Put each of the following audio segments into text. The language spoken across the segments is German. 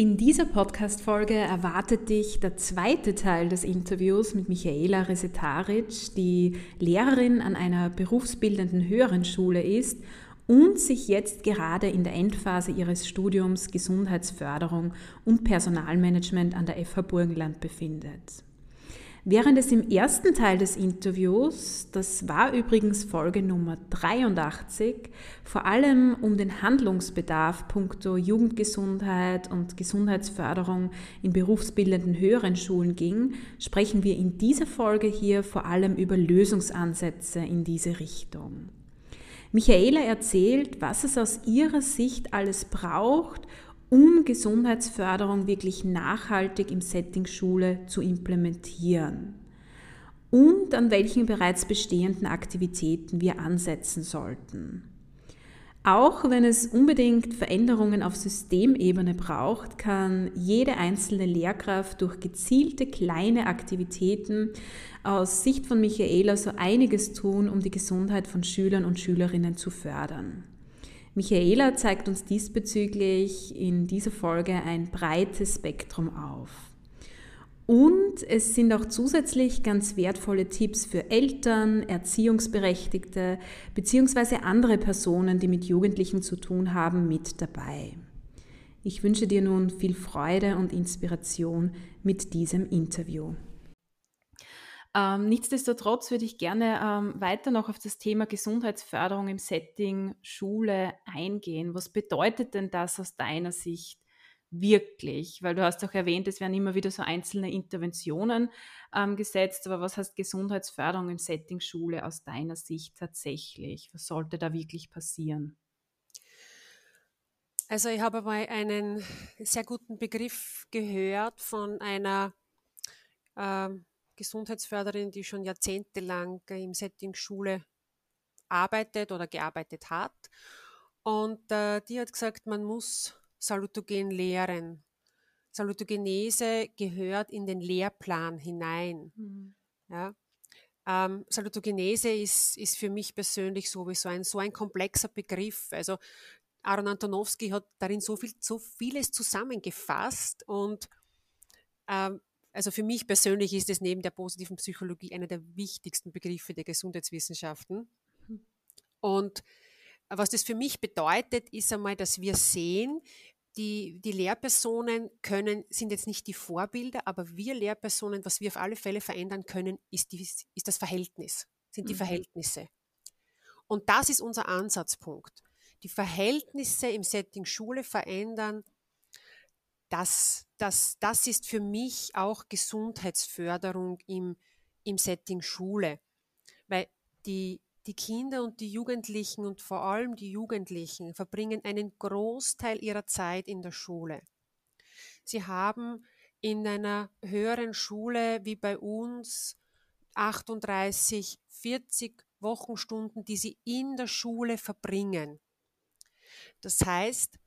In dieser Podcast-Folge erwartet dich der zweite Teil des Interviews mit Michaela Resetaric, die Lehrerin an einer berufsbildenden höheren Schule ist und sich jetzt gerade in der Endphase ihres Studiums Gesundheitsförderung und Personalmanagement an der FH Burgenland befindet. Während es im ersten Teil des Interviews, das war übrigens Folge Nummer 83, vor allem um den Handlungsbedarf punkto Jugendgesundheit und Gesundheitsförderung in berufsbildenden höheren Schulen ging, sprechen wir in dieser Folge hier vor allem über Lösungsansätze in diese Richtung. Michaela erzählt, was es aus ihrer Sicht alles braucht, um Gesundheitsförderung wirklich nachhaltig im Setting Schule zu implementieren und an welchen bereits bestehenden Aktivitäten wir ansetzen sollten. Auch wenn es unbedingt Veränderungen auf Systemebene braucht, kann jede einzelne Lehrkraft durch gezielte kleine Aktivitäten aus Sicht von Michaela so einiges tun, um die Gesundheit von Schülern und Schülerinnen zu fördern. Michaela zeigt uns diesbezüglich in dieser Folge ein breites Spektrum auf. Und es sind auch zusätzlich ganz wertvolle Tipps für Eltern, Erziehungsberechtigte bzw. andere Personen, die mit Jugendlichen zu tun haben, mit dabei. Ich wünsche dir nun viel Freude und Inspiration mit diesem Interview. Ähm, nichtsdestotrotz würde ich gerne ähm, weiter noch auf das Thema Gesundheitsförderung im Setting Schule eingehen. Was bedeutet denn das aus deiner Sicht wirklich? Weil du hast auch erwähnt, es werden immer wieder so einzelne Interventionen ähm, gesetzt, aber was heißt Gesundheitsförderung im Setting Schule aus deiner Sicht tatsächlich? Was sollte da wirklich passieren? Also ich habe mal einen sehr guten Begriff gehört von einer ähm, Gesundheitsförderin, die schon jahrzehntelang im Setting Schule arbeitet oder gearbeitet hat. Und äh, die hat gesagt, man muss Salutogen lehren. Salutogenese gehört in den Lehrplan hinein. Mhm. Ja. Ähm, Salutogenese ist, ist für mich persönlich sowieso ein so ein komplexer Begriff. Also Aaron Antonowski hat darin so viel, so vieles zusammengefasst und ähm, also für mich persönlich ist es neben der positiven Psychologie einer der wichtigsten Begriffe der Gesundheitswissenschaften. Hm. Und was das für mich bedeutet, ist einmal, dass wir sehen, die, die Lehrpersonen können, sind jetzt nicht die Vorbilder, aber wir Lehrpersonen, was wir auf alle Fälle verändern können, ist, die, ist das Verhältnis, sind die mhm. Verhältnisse. Und das ist unser Ansatzpunkt. Die Verhältnisse im Setting Schule verändern, das, das, das ist für mich auch Gesundheitsförderung im, im Setting Schule. Weil die, die Kinder und die Jugendlichen und vor allem die Jugendlichen verbringen einen Großteil ihrer Zeit in der Schule. Sie haben in einer höheren Schule wie bei uns 38, 40 Wochenstunden, die sie in der Schule verbringen. Das heißt,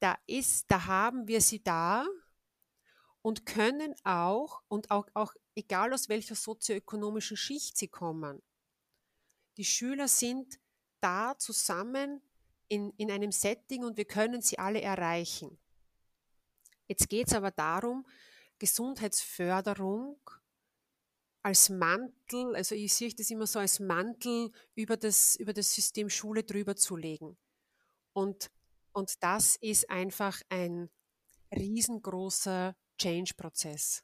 da ist, da haben wir sie da und können auch, und auch, auch egal aus welcher sozioökonomischen Schicht sie kommen, die Schüler sind da zusammen in, in einem Setting und wir können sie alle erreichen. Jetzt geht es aber darum, Gesundheitsförderung als Mantel, also ich sehe das immer so als Mantel über das, über das System Schule drüber zu legen. Und und das ist einfach ein riesengroßer Change-Prozess.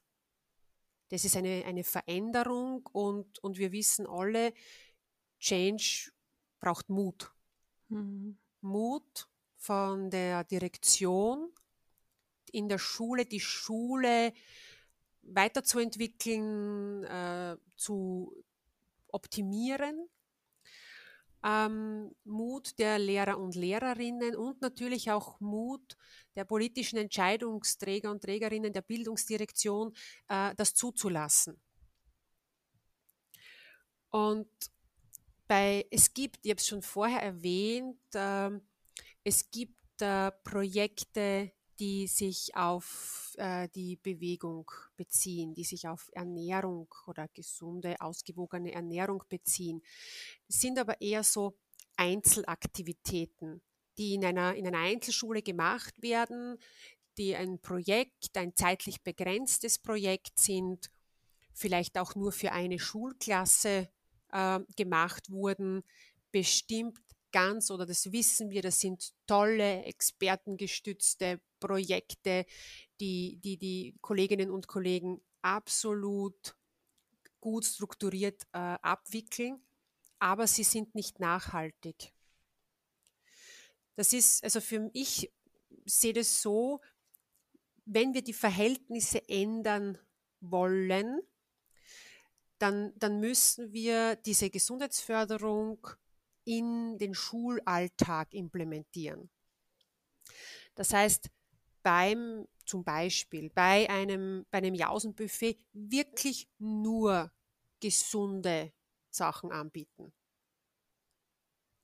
Das ist eine, eine Veränderung und, und wir wissen alle, Change braucht Mut. Mhm. Mut von der Direktion in der Schule, die Schule weiterzuentwickeln, äh, zu optimieren. Ähm, Mut der Lehrer und Lehrerinnen und natürlich auch Mut der politischen Entscheidungsträger und Trägerinnen der Bildungsdirektion, äh, das zuzulassen. Und bei, es gibt, ich habe es schon vorher erwähnt, äh, es gibt äh, Projekte, die sich auf äh, die Bewegung beziehen, die sich auf Ernährung oder gesunde, ausgewogene Ernährung beziehen. Das sind aber eher so Einzelaktivitäten, die in einer, in einer Einzelschule gemacht werden, die ein Projekt, ein zeitlich begrenztes Projekt sind, vielleicht auch nur für eine Schulklasse äh, gemacht wurden, bestimmt ganz oder das wissen wir, das sind tolle expertengestützte Projekte, die die, die Kolleginnen und Kollegen absolut gut strukturiert äh, abwickeln, aber sie sind nicht nachhaltig. Das ist, also für mich, ich sehe das so, wenn wir die Verhältnisse ändern wollen, dann, dann müssen wir diese Gesundheitsförderung in den Schulalltag implementieren. Das heißt, beim zum Beispiel bei einem, bei einem Jausenbuffet wirklich nur gesunde Sachen anbieten.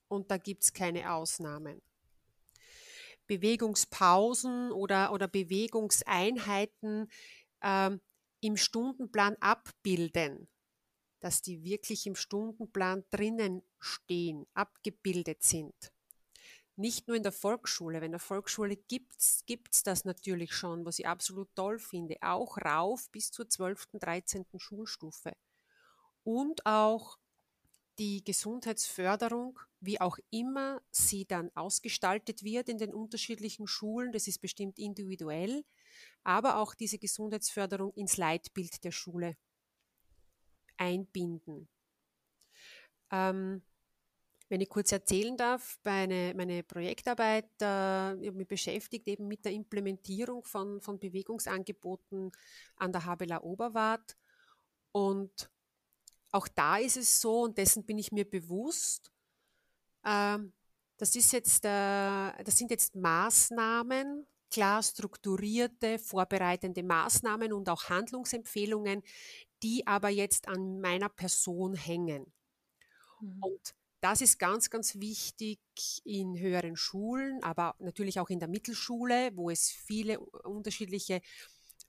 Und da gibt es keine Ausnahmen. Bewegungspausen oder, oder Bewegungseinheiten ähm, im Stundenplan abbilden dass die wirklich im Stundenplan drinnen stehen, abgebildet sind. Nicht nur in der Volksschule. Wenn der Volksschule gibt es das natürlich schon, was ich absolut toll finde. Auch rauf bis zur 12., 13. Schulstufe. Und auch die Gesundheitsförderung, wie auch immer sie dann ausgestaltet wird in den unterschiedlichen Schulen, das ist bestimmt individuell, aber auch diese Gesundheitsförderung ins Leitbild der Schule einbinden. Ähm, wenn ich kurz erzählen darf, meine, meine Projektarbeit, äh, ich habe mich beschäftigt eben mit der Implementierung von, von Bewegungsangeboten an der Habela Oberwart. Und auch da ist es so, und dessen bin ich mir bewusst, äh, das, ist jetzt, äh, das sind jetzt Maßnahmen, klar strukturierte, vorbereitende Maßnahmen und auch Handlungsempfehlungen, die aber jetzt an meiner Person hängen. Mhm. Und das ist ganz, ganz wichtig in höheren Schulen, aber natürlich auch in der Mittelschule, wo es viele unterschiedliche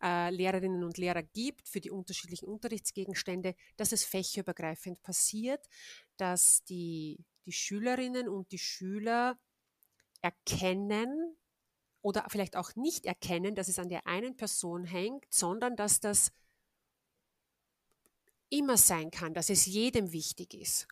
äh, Lehrerinnen und Lehrer gibt für die unterschiedlichen Unterrichtsgegenstände, dass es fächerübergreifend passiert, dass die, die Schülerinnen und die Schüler erkennen oder vielleicht auch nicht erkennen, dass es an der einen Person hängt, sondern dass das immer sein kann, dass es jedem wichtig ist,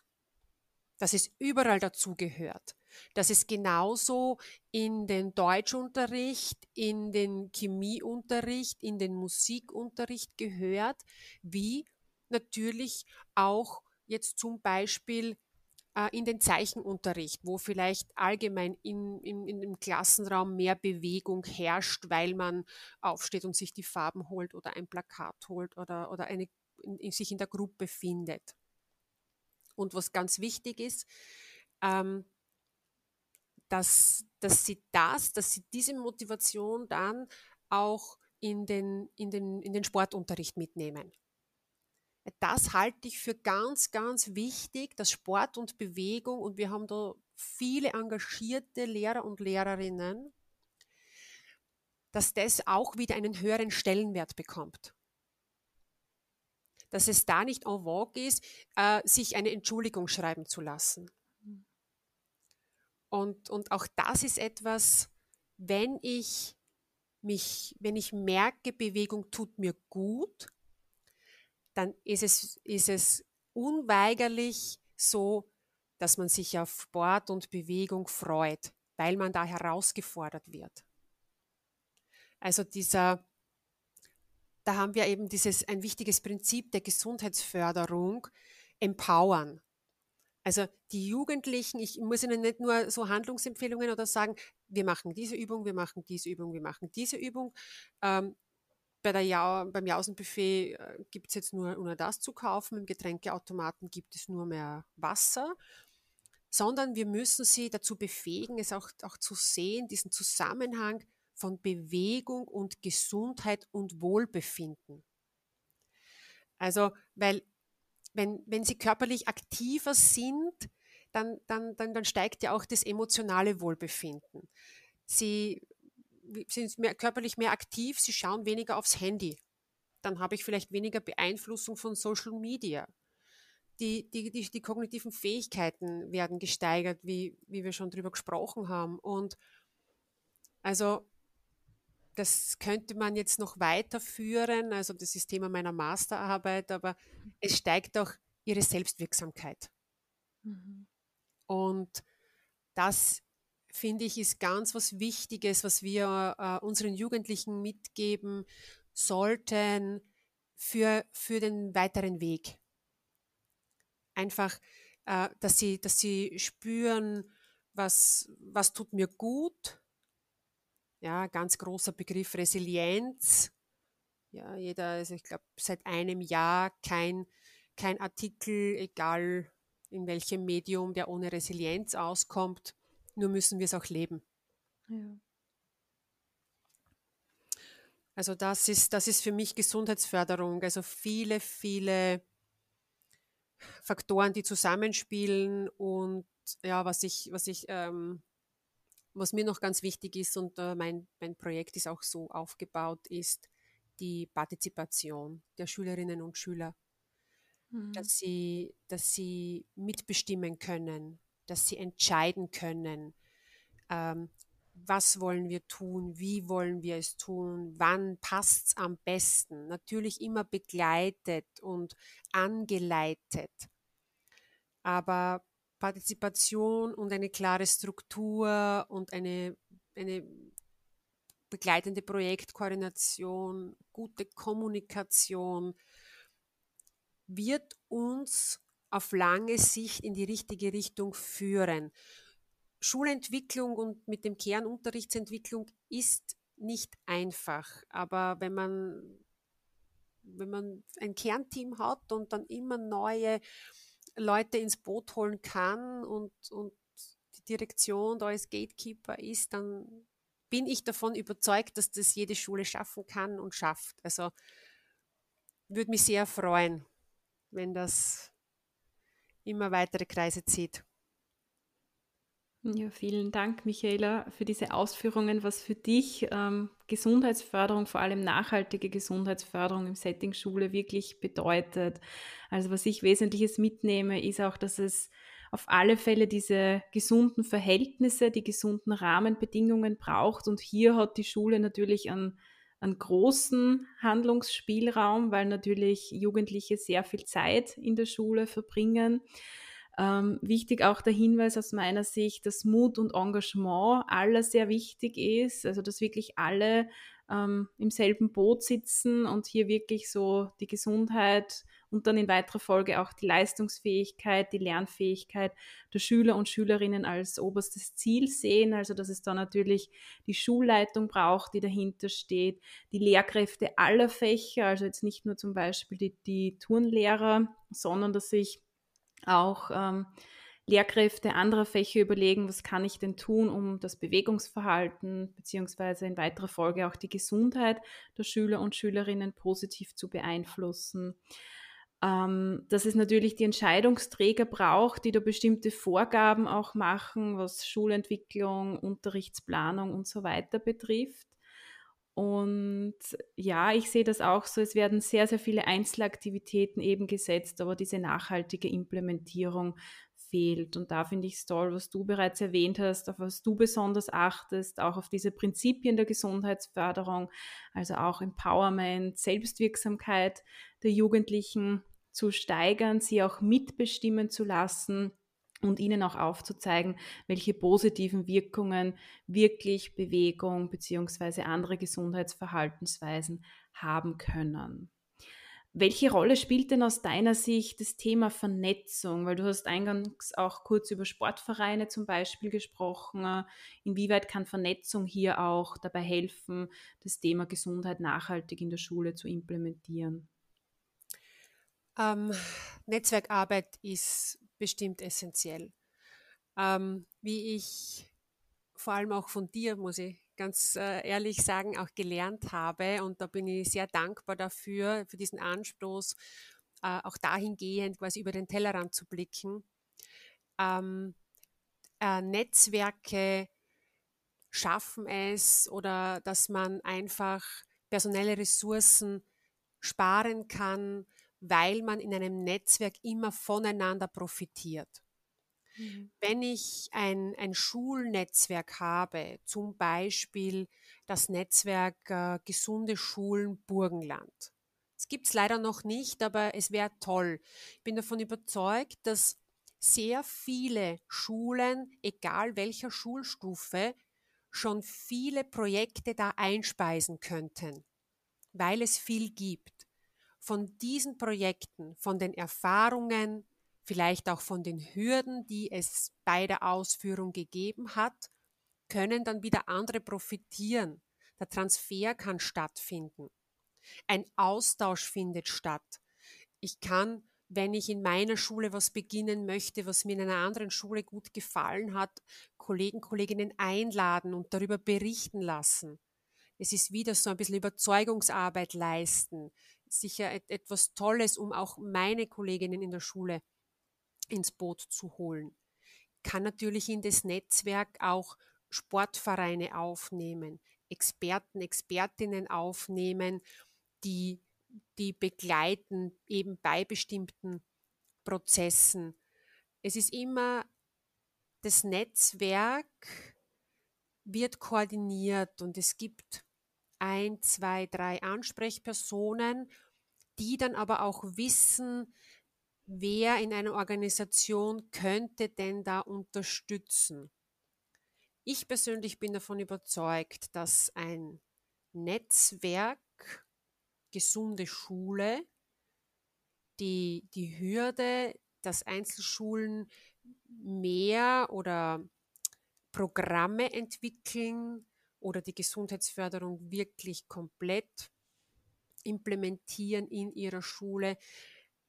dass es überall dazugehört, dass es genauso in den Deutschunterricht, in den Chemieunterricht, in den Musikunterricht gehört, wie natürlich auch jetzt zum Beispiel äh, in den Zeichenunterricht, wo vielleicht allgemein in, in, in dem Klassenraum mehr Bewegung herrscht, weil man aufsteht und sich die Farben holt oder ein Plakat holt oder, oder eine in, in sich in der Gruppe findet. Und was ganz wichtig ist, ähm, dass, dass sie das, dass sie diese Motivation dann auch in den, in den, in den Sportunterricht mitnehmen. Das halte ich für ganz, ganz wichtig, dass Sport und Bewegung, und wir haben da viele engagierte Lehrer und Lehrerinnen, dass das auch wieder einen höheren Stellenwert bekommt dass es da nicht en vogue ist, äh, sich eine Entschuldigung schreiben zu lassen. Und, und auch das ist etwas, wenn ich mich, wenn ich merke, Bewegung tut mir gut, dann ist es, ist es unweigerlich so, dass man sich auf Sport und Bewegung freut, weil man da herausgefordert wird. Also dieser, da haben wir eben dieses ein wichtiges Prinzip der Gesundheitsförderung, empowern. Also die Jugendlichen, ich muss ihnen nicht nur so Handlungsempfehlungen oder sagen, wir machen diese Übung, wir machen diese Übung, wir machen diese Übung. Ähm, bei der ja beim Jausenbuffet äh, gibt es jetzt nur, nur das zu kaufen, im Getränkeautomaten gibt es nur mehr Wasser, sondern wir müssen sie dazu befähigen, es auch, auch zu sehen, diesen Zusammenhang von Bewegung und Gesundheit und Wohlbefinden. Also, weil wenn, wenn sie körperlich aktiver sind, dann, dann, dann, dann steigt ja auch das emotionale Wohlbefinden. Sie sind mehr, körperlich mehr aktiv, sie schauen weniger aufs Handy. Dann habe ich vielleicht weniger Beeinflussung von Social Media. Die, die, die, die kognitiven Fähigkeiten werden gesteigert, wie, wie wir schon drüber gesprochen haben. Und also das könnte man jetzt noch weiterführen. Also das ist Thema meiner Masterarbeit, aber es steigt auch ihre Selbstwirksamkeit. Mhm. Und das finde ich ist ganz was Wichtiges, was wir äh, unseren Jugendlichen mitgeben sollten für, für den weiteren Weg. Einfach, äh, dass, sie, dass sie spüren, was, was tut mir gut, ja, ganz großer Begriff Resilienz. Ja, jeder, also ich glaube, seit einem Jahr kein, kein Artikel, egal in welchem Medium, der ohne Resilienz auskommt. Nur müssen wir es auch leben. Ja. Also das ist, das ist für mich Gesundheitsförderung. Also viele, viele Faktoren, die zusammenspielen und ja, was ich, was ich ähm, was mir noch ganz wichtig ist und äh, mein, mein Projekt ist auch so aufgebaut, ist die Partizipation der Schülerinnen und Schüler. Mhm. Dass, sie, dass sie mitbestimmen können, dass sie entscheiden können, ähm, was wollen wir tun, wie wollen wir es tun, wann passt es am besten. Natürlich immer begleitet und angeleitet. Aber Partizipation und eine klare Struktur und eine, eine begleitende Projektkoordination, gute Kommunikation wird uns auf lange Sicht in die richtige Richtung führen. Schulentwicklung und mit dem Kernunterrichtsentwicklung ist nicht einfach, aber wenn man, wenn man ein Kernteam hat und dann immer neue Leute ins Boot holen kann und, und die Direktion da als Gatekeeper ist, dann bin ich davon überzeugt, dass das jede Schule schaffen kann und schafft. Also würde mich sehr freuen, wenn das immer weitere Kreise zieht. Ja, vielen Dank, Michaela, für diese Ausführungen, was für dich ähm, Gesundheitsförderung, vor allem nachhaltige Gesundheitsförderung im Setting Schule wirklich bedeutet. Also was ich Wesentliches mitnehme, ist auch, dass es auf alle Fälle diese gesunden Verhältnisse, die gesunden Rahmenbedingungen braucht. Und hier hat die Schule natürlich einen, einen großen Handlungsspielraum, weil natürlich Jugendliche sehr viel Zeit in der Schule verbringen. Ähm, wichtig auch der Hinweis aus meiner Sicht, dass Mut und Engagement aller sehr wichtig ist, also dass wirklich alle ähm, im selben Boot sitzen und hier wirklich so die Gesundheit und dann in weiterer Folge auch die Leistungsfähigkeit, die Lernfähigkeit der Schüler und Schülerinnen als oberstes Ziel sehen. Also dass es da natürlich die Schulleitung braucht, die dahinter steht, die Lehrkräfte aller Fächer, also jetzt nicht nur zum Beispiel die, die Turnlehrer, sondern dass sich auch ähm, Lehrkräfte anderer Fächer überlegen, was kann ich denn tun, um das Bewegungsverhalten beziehungsweise in weiterer Folge auch die Gesundheit der Schüler und Schülerinnen positiv zu beeinflussen. Ähm, dass es natürlich die Entscheidungsträger braucht, die da bestimmte Vorgaben auch machen, was Schulentwicklung, Unterrichtsplanung und so weiter betrifft. Und ja, ich sehe das auch so, es werden sehr, sehr viele Einzelaktivitäten eben gesetzt, aber diese nachhaltige Implementierung fehlt. Und da finde ich es toll, was du bereits erwähnt hast, auf was du besonders achtest, auch auf diese Prinzipien der Gesundheitsförderung, also auch Empowerment, Selbstwirksamkeit der Jugendlichen zu steigern, sie auch mitbestimmen zu lassen und ihnen auch aufzuzeigen, welche positiven Wirkungen wirklich Bewegung bzw. andere Gesundheitsverhaltensweisen haben können. Welche Rolle spielt denn aus deiner Sicht das Thema Vernetzung? Weil du hast eingangs auch kurz über Sportvereine zum Beispiel gesprochen. Inwieweit kann Vernetzung hier auch dabei helfen, das Thema Gesundheit nachhaltig in der Schule zu implementieren? Ähm, Netzwerkarbeit ist bestimmt essentiell. Ähm, wie ich vor allem auch von dir, muss ich ganz äh, ehrlich sagen, auch gelernt habe. Und da bin ich sehr dankbar dafür, für diesen Anstoß, äh, auch dahingehend quasi über den Tellerrand zu blicken. Ähm, äh, Netzwerke schaffen es oder dass man einfach personelle Ressourcen sparen kann, weil man in einem Netzwerk immer voneinander profitiert. Mhm. Wenn ich ein, ein Schulnetzwerk habe, zum Beispiel das Netzwerk äh, Gesunde Schulen Burgenland. Das gibt es leider noch nicht, aber es wäre toll. Ich bin davon überzeugt, dass sehr viele Schulen, egal welcher Schulstufe, schon viele Projekte da einspeisen könnten, weil es viel gibt. Von diesen Projekten, von den Erfahrungen, vielleicht auch von den Hürden, die es bei der Ausführung gegeben hat, können dann wieder andere profitieren. Der Transfer kann stattfinden. Ein Austausch findet statt. Ich kann, wenn ich in meiner Schule was beginnen möchte, was mir in einer anderen Schule gut gefallen hat, Kollegen, Kolleginnen einladen und darüber berichten lassen. Es ist wieder so ein bisschen Überzeugungsarbeit leisten. Sicher etwas Tolles, um auch meine Kolleginnen in der Schule ins Boot zu holen. Kann natürlich in das Netzwerk auch Sportvereine aufnehmen, Experten, Expertinnen aufnehmen, die, die begleiten eben bei bestimmten Prozessen. Es ist immer, das Netzwerk wird koordiniert und es gibt ein, zwei, drei Ansprechpersonen, die dann aber auch wissen, wer in einer Organisation könnte denn da unterstützen? Ich persönlich bin davon überzeugt, dass ein Netzwerk, gesunde Schule, die, die Hürde, dass Einzelschulen mehr oder Programme entwickeln oder die Gesundheitsförderung wirklich komplett implementieren in ihrer Schule,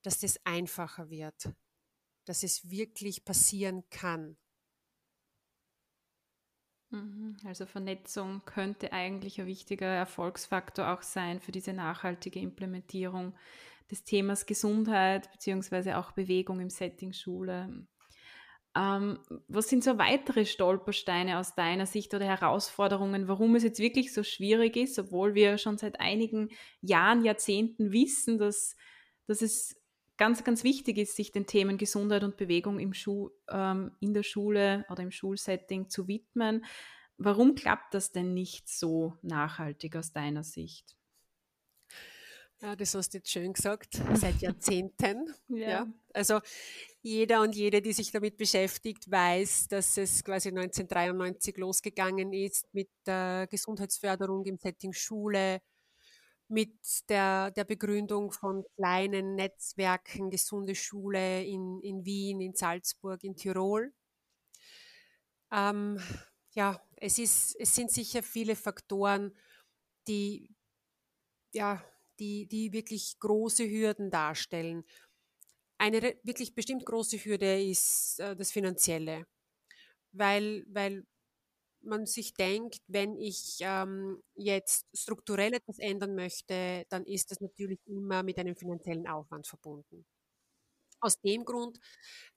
dass das einfacher wird, dass es wirklich passieren kann. Mhm, also Vernetzung könnte eigentlich ein wichtiger Erfolgsfaktor auch sein für diese nachhaltige Implementierung des Themas Gesundheit bzw. auch Bewegung im Setting Schule. Ähm, was sind so weitere Stolpersteine aus deiner Sicht oder Herausforderungen, warum es jetzt wirklich so schwierig ist, obwohl wir schon seit einigen Jahren, Jahrzehnten wissen, dass, dass es ganz, ganz wichtig ist, sich den Themen Gesundheit und Bewegung im Schu ähm, in der Schule oder im Schulsetting zu widmen. Warum klappt das denn nicht so nachhaltig aus deiner Sicht? Ja, das hast du jetzt schön gesagt, seit Jahrzehnten. ja. ja. Also jeder und jede, die sich damit beschäftigt, weiß, dass es quasi 1993 losgegangen ist mit der Gesundheitsförderung im Setting Schule, mit der, der Begründung von kleinen Netzwerken, gesunde Schule in, in Wien, in Salzburg, in Tirol. Ähm, ja, es, ist, es sind sicher viele Faktoren, die, ja, die, die wirklich große Hürden darstellen. Eine wirklich bestimmt große Hürde ist äh, das Finanzielle, weil, weil man sich denkt, wenn ich ähm, jetzt strukturell etwas ändern möchte, dann ist das natürlich immer mit einem finanziellen Aufwand verbunden. Aus dem Grund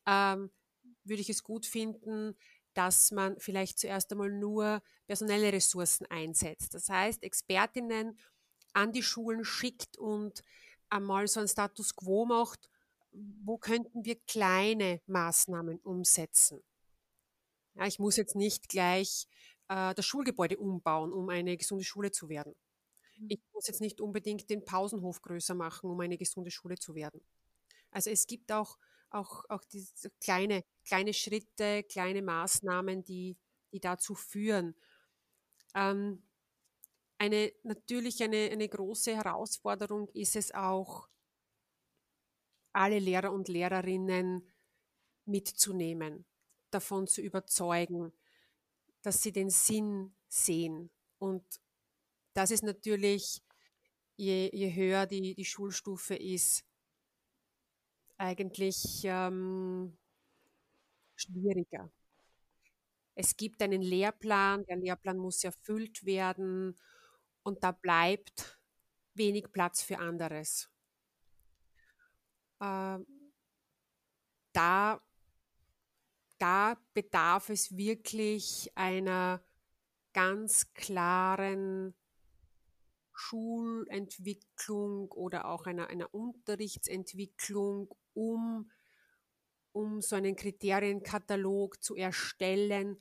ähm, würde ich es gut finden, dass man vielleicht zuerst einmal nur personelle Ressourcen einsetzt. Das heißt, Expertinnen an die Schulen schickt und einmal so ein Status quo macht, wo könnten wir kleine Maßnahmen umsetzen. Ja, ich muss jetzt nicht gleich äh, das Schulgebäude umbauen, um eine gesunde Schule zu werden. Mhm. Ich muss jetzt nicht unbedingt den Pausenhof größer machen, um eine gesunde Schule zu werden. Also es gibt auch, auch, auch diese kleine, kleine Schritte, kleine Maßnahmen, die, die dazu führen. Ähm, eine, natürlich eine, eine große Herausforderung ist es auch, alle Lehrer und Lehrerinnen mitzunehmen, davon zu überzeugen, dass sie den Sinn sehen. Und das ist natürlich, je, je höher die, die Schulstufe ist, eigentlich ähm, schwieriger. Es gibt einen Lehrplan, der Lehrplan muss erfüllt werden und da bleibt wenig Platz für anderes. Äh, da, da bedarf es wirklich einer ganz klaren Schulentwicklung oder auch einer, einer Unterrichtsentwicklung, um, um so einen Kriterienkatalog zu erstellen.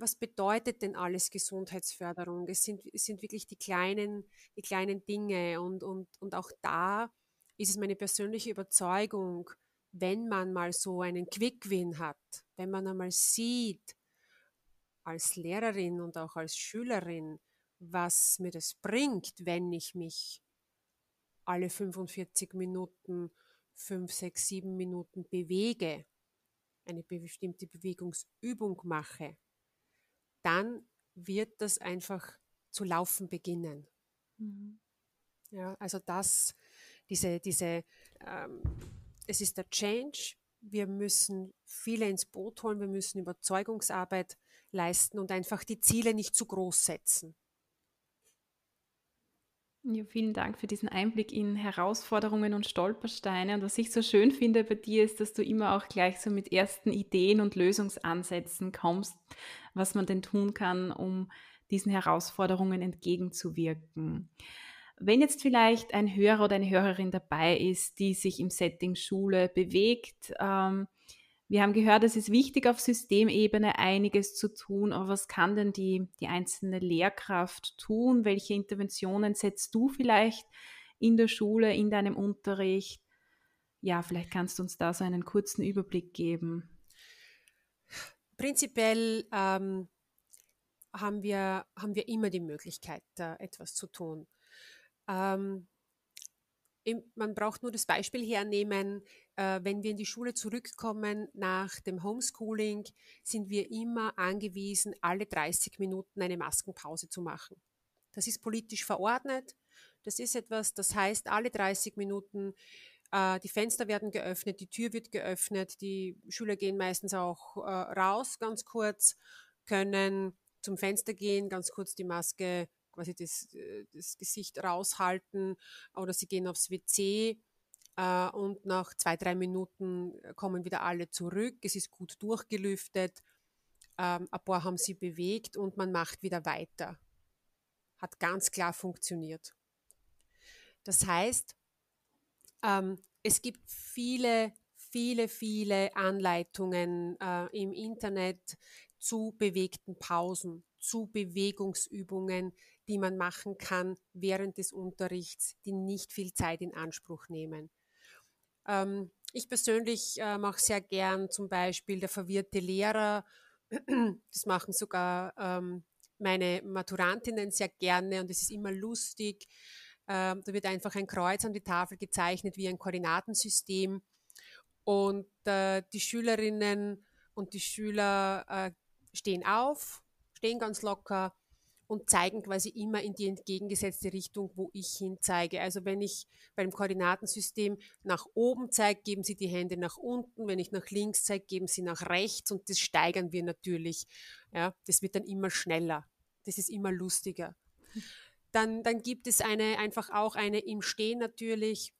Was bedeutet denn alles Gesundheitsförderung? Es sind, es sind wirklich die kleinen, die kleinen Dinge und, und, und auch da ist es meine persönliche Überzeugung, wenn man mal so einen Quick-Win hat, wenn man einmal sieht, als Lehrerin und auch als Schülerin, was mir das bringt, wenn ich mich alle 45 Minuten, 5, 6, 7 Minuten bewege, eine bestimmte Bewegungsübung mache, dann wird das einfach zu laufen beginnen. Mhm. Ja, also das, diese, diese, ähm, es ist der Change. Wir müssen viele ins Boot holen, wir müssen Überzeugungsarbeit leisten und einfach die Ziele nicht zu groß setzen. Ja, vielen Dank für diesen Einblick in Herausforderungen und Stolpersteine. Und was ich so schön finde bei dir ist, dass du immer auch gleich so mit ersten Ideen und Lösungsansätzen kommst, was man denn tun kann, um diesen Herausforderungen entgegenzuwirken. Wenn jetzt vielleicht ein Hörer oder eine Hörerin dabei ist, die sich im Setting Schule bewegt, ähm, wir haben gehört, es ist wichtig, auf Systemebene einiges zu tun, aber was kann denn die, die einzelne Lehrkraft tun? Welche Interventionen setzt du vielleicht in der Schule, in deinem Unterricht? Ja, vielleicht kannst du uns da so einen kurzen Überblick geben. Prinzipiell ähm, haben, wir, haben wir immer die Möglichkeit, äh, etwas zu tun. Ähm, man braucht nur das Beispiel hernehmen, äh, wenn wir in die Schule zurückkommen nach dem Homeschooling, sind wir immer angewiesen, alle 30 Minuten eine Maskenpause zu machen. Das ist politisch verordnet. Das ist etwas, das heißt, alle 30 Minuten äh, die Fenster werden geöffnet, die Tür wird geöffnet, die Schüler gehen meistens auch äh, raus ganz kurz, können zum Fenster gehen, ganz kurz die Maske quasi das, äh, das Gesicht raushalten oder sie gehen aufs WC äh, und nach zwei, drei Minuten kommen wieder alle zurück. Es ist gut durchgelüftet. Ähm, ein paar haben sie bewegt und man macht wieder weiter. Hat ganz klar funktioniert. Das heißt, ähm, es gibt viele, viele, viele Anleitungen äh, im Internet zu bewegten Pausen, zu Bewegungsübungen, die man machen kann während des Unterrichts, die nicht viel Zeit in Anspruch nehmen. Ähm, ich persönlich äh, mache sehr gern zum Beispiel der verwirrte Lehrer. Das machen sogar ähm, meine Maturantinnen sehr gerne und es ist immer lustig. Ähm, da wird einfach ein Kreuz an die Tafel gezeichnet wie ein Koordinatensystem und äh, die Schülerinnen und die Schüler äh, stehen auf, stehen ganz locker und zeigen quasi immer in die entgegengesetzte Richtung, wo ich hin zeige. Also wenn ich beim Koordinatensystem nach oben zeige, geben Sie die Hände nach unten. Wenn ich nach links zeige, geben Sie nach rechts und das steigern wir natürlich. Ja, das wird dann immer schneller. Das ist immer lustiger. Dann, dann gibt es eine, einfach auch eine im Stehen natürlich,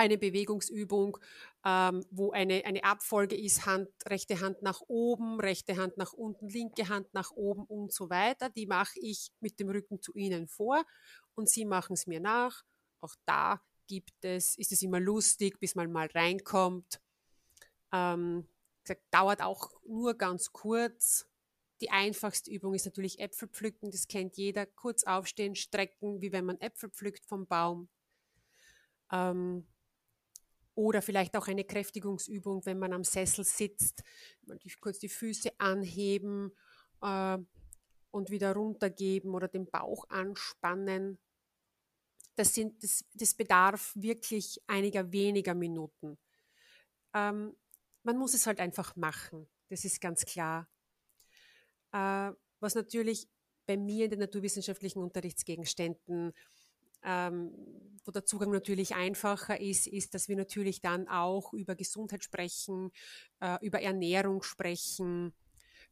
eine Bewegungsübung, ähm, wo eine, eine Abfolge ist, Hand, rechte Hand nach oben, rechte Hand nach unten, linke Hand nach oben und so weiter. Die mache ich mit dem Rücken zu Ihnen vor und Sie machen es mir nach. Auch da gibt es, ist es immer lustig, bis man mal reinkommt. Ähm, gesagt, dauert auch nur ganz kurz. Die einfachste Übung ist natürlich Äpfel pflücken, das kennt jeder. Kurz aufstehen, strecken, wie wenn man Äpfel pflückt vom Baum. Ähm, oder vielleicht auch eine Kräftigungsübung, wenn man am Sessel sitzt, kurz die Füße anheben äh, und wieder runtergeben oder den Bauch anspannen. das, sind, das, das bedarf wirklich einiger weniger Minuten. Ähm, man muss es halt einfach machen, das ist ganz klar. Äh, was natürlich bei mir in den naturwissenschaftlichen Unterrichtsgegenständen, ähm, wo der Zugang natürlich einfacher ist, ist, dass wir natürlich dann auch über Gesundheit sprechen, äh, über Ernährung sprechen,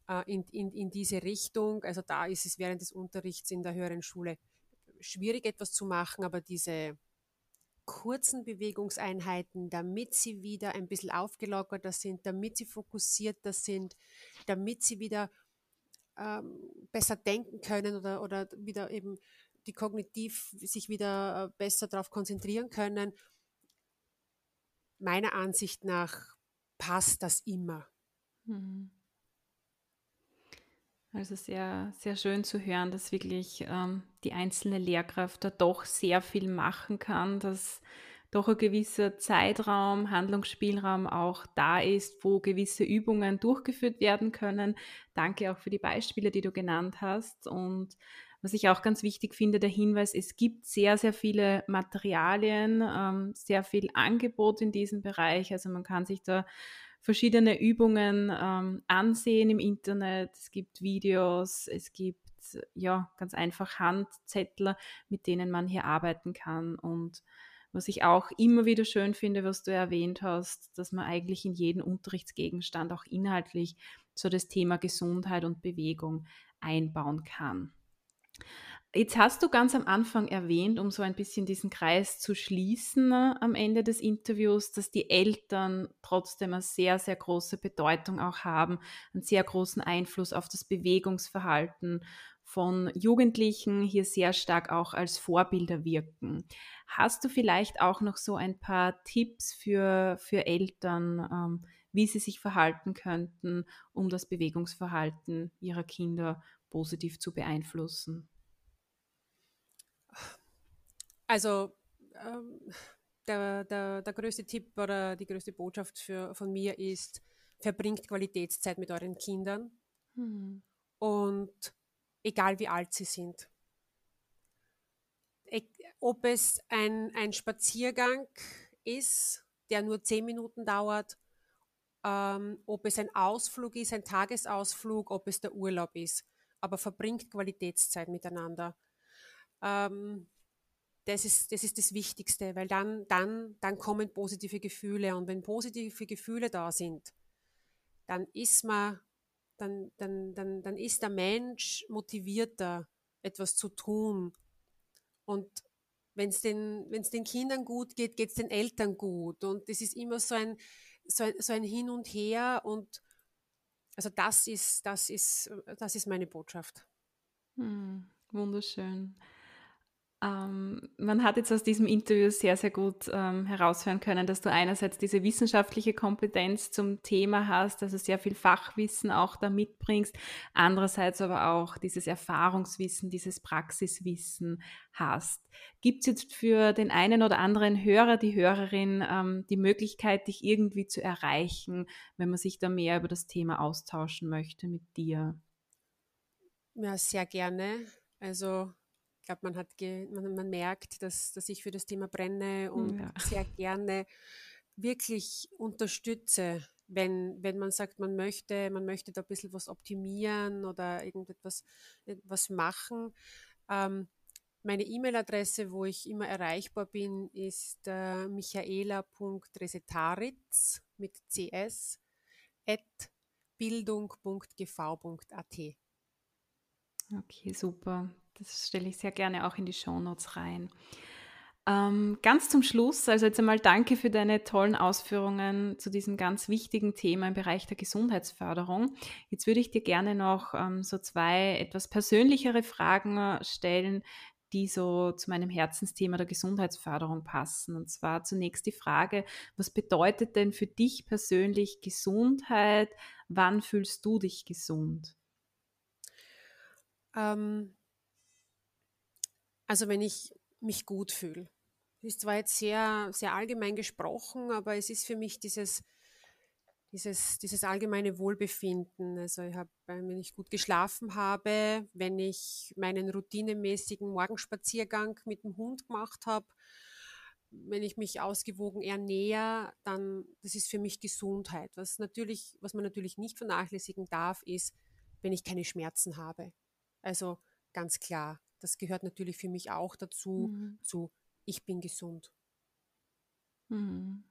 äh, in, in, in diese Richtung. Also da ist es während des Unterrichts in der höheren Schule schwierig etwas zu machen, aber diese kurzen Bewegungseinheiten, damit sie wieder ein bisschen aufgelockerter sind, damit sie fokussierter sind, damit sie wieder ähm, besser denken können oder, oder wieder eben die kognitiv sich wieder äh, besser darauf konzentrieren können. Meiner Ansicht nach passt das immer. Mhm. Also sehr, sehr schön zu hören, dass wirklich ähm, die einzelne Lehrkraft da doch sehr viel machen kann, dass doch ein gewisser Zeitraum, Handlungsspielraum auch da ist, wo gewisse Übungen durchgeführt werden können. Danke auch für die Beispiele, die du genannt hast. Und was ich auch ganz wichtig finde, der Hinweis, es gibt sehr, sehr viele Materialien, ähm, sehr viel Angebot in diesem Bereich. Also man kann sich da verschiedene Übungen ähm, ansehen im Internet. Es gibt Videos, es gibt ja ganz einfach Handzettel, mit denen man hier arbeiten kann. Und was ich auch immer wieder schön finde, was du erwähnt hast, dass man eigentlich in jeden Unterrichtsgegenstand auch inhaltlich so das Thema Gesundheit und Bewegung einbauen kann. Jetzt hast du ganz am Anfang erwähnt, um so ein bisschen diesen Kreis zu schließen ne, am Ende des Interviews, dass die Eltern trotzdem eine sehr, sehr große Bedeutung auch haben, einen sehr großen Einfluss auf das Bewegungsverhalten von Jugendlichen, hier sehr stark auch als Vorbilder wirken. Hast du vielleicht auch noch so ein paar Tipps für, für Eltern, ähm, wie sie sich verhalten könnten, um das Bewegungsverhalten ihrer Kinder positiv zu beeinflussen? Also ähm, der, der, der größte Tipp oder die größte Botschaft für, von mir ist, verbringt Qualitätszeit mit euren Kindern. Mhm. Und egal wie alt sie sind. E, ob es ein, ein Spaziergang ist, der nur zehn Minuten dauert, ähm, ob es ein Ausflug ist, ein Tagesausflug, ob es der Urlaub ist. Aber verbringt Qualitätszeit miteinander. Ähm, das ist, das ist das Wichtigste, weil dann, dann, dann kommen positive Gefühle. Und wenn positive Gefühle da sind, dann ist man, dann, dann, dann, dann ist der Mensch motivierter, etwas zu tun. Und wenn es den, den Kindern gut geht, geht es den Eltern gut. Und das ist immer so ein, so so ein Hin und Her. Und also das ist, das ist, das ist meine Botschaft. Hm, wunderschön. Ähm, man hat jetzt aus diesem Interview sehr, sehr gut ähm, heraushören können, dass du einerseits diese wissenschaftliche Kompetenz zum Thema hast, also sehr viel Fachwissen auch da mitbringst, andererseits aber auch dieses Erfahrungswissen, dieses Praxiswissen hast. Gibt es jetzt für den einen oder anderen Hörer, die Hörerin, ähm, die Möglichkeit, dich irgendwie zu erreichen, wenn man sich da mehr über das Thema austauschen möchte mit dir? Ja, sehr gerne. Also glaube, man, hat man, man, merkt, dass, dass ich für das Thema brenne und ja. sehr gerne wirklich unterstütze, wenn, wenn man sagt, man möchte, man möchte da ein bisschen was optimieren oder irgendetwas was machen. Ähm, meine E-Mail-Adresse, wo ich immer erreichbar bin, ist äh, michaela.resetaritz mit cs at bildung.gv.at. Okay, super. Das stelle ich sehr gerne auch in die Shownotes rein. Ähm, ganz zum Schluss, also jetzt einmal danke für deine tollen Ausführungen zu diesem ganz wichtigen Thema im Bereich der Gesundheitsförderung. Jetzt würde ich dir gerne noch ähm, so zwei etwas persönlichere Fragen äh, stellen, die so zu meinem Herzensthema der Gesundheitsförderung passen. Und zwar zunächst die Frage, was bedeutet denn für dich persönlich Gesundheit? Wann fühlst du dich gesund? Ähm, also wenn ich mich gut fühle. Das ist zwar jetzt sehr, sehr allgemein gesprochen, aber es ist für mich dieses, dieses, dieses allgemeine Wohlbefinden. Also ich habe, wenn ich gut geschlafen habe, wenn ich meinen routinemäßigen Morgenspaziergang mit dem Hund gemacht habe, wenn ich mich ausgewogen ernähre, dann das ist für mich Gesundheit. Was natürlich, was man natürlich nicht vernachlässigen darf, ist, wenn ich keine Schmerzen habe. Also ganz klar, das gehört natürlich für mich auch dazu, mhm. zu ich bin gesund. Mhm.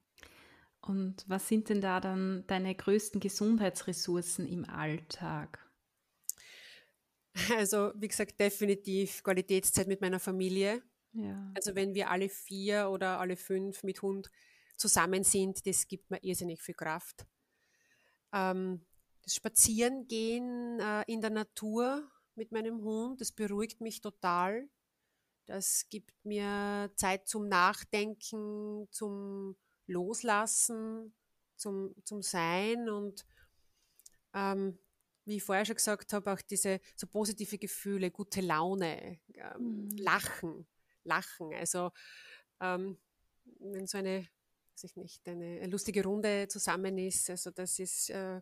Und was sind denn da dann deine größten Gesundheitsressourcen im Alltag? Also, wie gesagt, definitiv Qualitätszeit mit meiner Familie. Ja. Also, wenn wir alle vier oder alle fünf mit Hund zusammen sind, das gibt mir irrsinnig viel Kraft. Ähm, das Spazierengehen äh, in der Natur mit meinem Hund, das beruhigt mich total. Das gibt mir Zeit zum Nachdenken, zum Loslassen, zum, zum Sein und ähm, wie ich vorher schon gesagt habe, auch diese so positive Gefühle, gute Laune, ähm, mhm. Lachen, Lachen. Also ähm, wenn so eine, weiß ich nicht, eine lustige Runde zusammen ist, also das ist äh,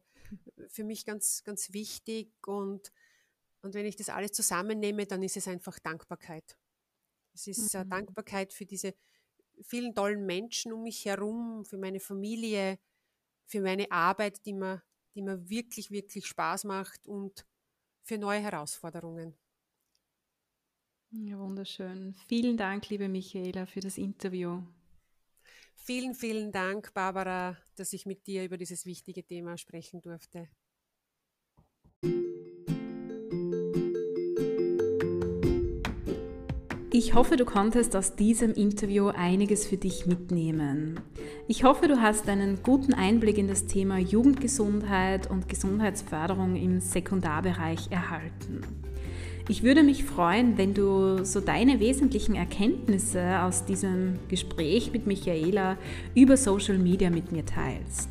für mich ganz, ganz wichtig und, und wenn ich das alles zusammennehme, dann ist es einfach Dankbarkeit. Es ist äh, mhm. Dankbarkeit für diese vielen tollen Menschen um mich herum, für meine Familie, für meine Arbeit, die mir, die mir wirklich, wirklich Spaß macht und für neue Herausforderungen. Ja, wunderschön. Vielen Dank, liebe Michaela, für das Interview. Vielen, vielen Dank, Barbara, dass ich mit dir über dieses wichtige Thema sprechen durfte. Ich hoffe, du konntest aus diesem Interview einiges für dich mitnehmen. Ich hoffe, du hast einen guten Einblick in das Thema Jugendgesundheit und Gesundheitsförderung im Sekundarbereich erhalten. Ich würde mich freuen, wenn du so deine wesentlichen Erkenntnisse aus diesem Gespräch mit Michaela über Social Media mit mir teilst.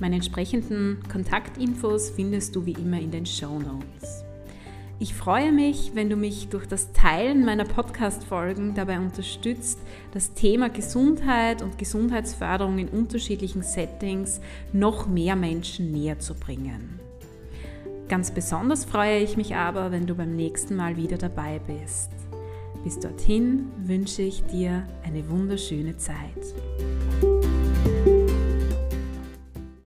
Meine entsprechenden Kontaktinfos findest du wie immer in den Show Notes. Ich freue mich, wenn du mich durch das Teilen meiner Podcast-Folgen dabei unterstützt, das Thema Gesundheit und Gesundheitsförderung in unterschiedlichen Settings noch mehr Menschen näher zu bringen. Ganz besonders freue ich mich aber, wenn du beim nächsten Mal wieder dabei bist. Bis dorthin wünsche ich dir eine wunderschöne Zeit.